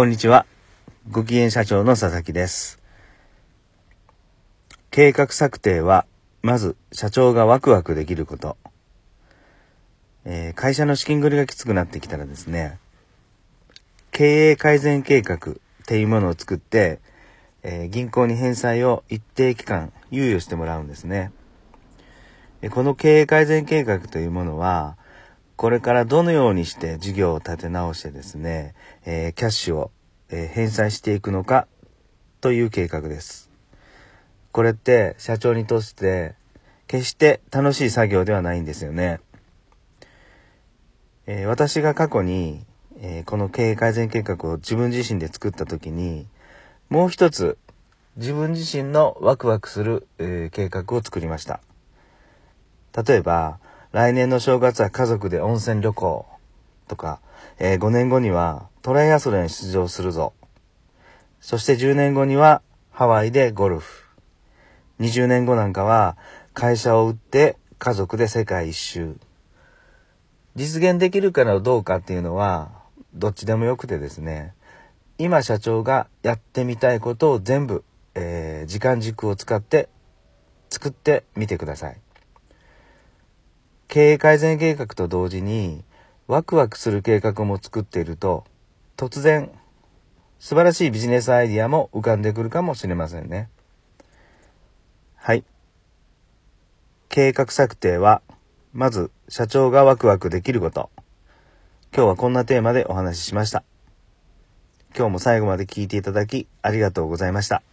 こんにちは。ご機嫌社長の佐々木です。計画策定は、まず社長がワクワクできること。えー会社の資金繰りがきつくなってきたらですね、経営改善計画っていうものを作って、えー銀行に返済を一定期間猶予してもらうんですね。この経営改善計画というものは、これからどのようにして事業を立て直してですね、えーキャッシュを、えー返済していくのかという計画です。これって社長にとって決して楽しい作業ではないんですよね。えー私が過去に、えこの経営改善計画を自分自身で作った時に、もう一つ自分自身のワクワクする、え計画を作りました。例えば、来年の正月は家族で温泉旅行とか、え5年後にはトライアスロンに出場するぞ。そして10年後にはハワイでゴルフ。20年後なんかは会社を売って家族で世界一周。実現できるかどうかっていうのはどっちでもよくてですね、今社長がやってみたいことを全部、えー時間軸を使って作ってみてください。経営改善計画と同時にワクワクする計画も作っていると突然素晴らしいビジネスアイディアも浮かんでくるかもしれませんね。はい。計画策定はまず社長がワクワクできること。今日はこんなテーマでお話ししました。今日も最後まで聞いていただきありがとうございました。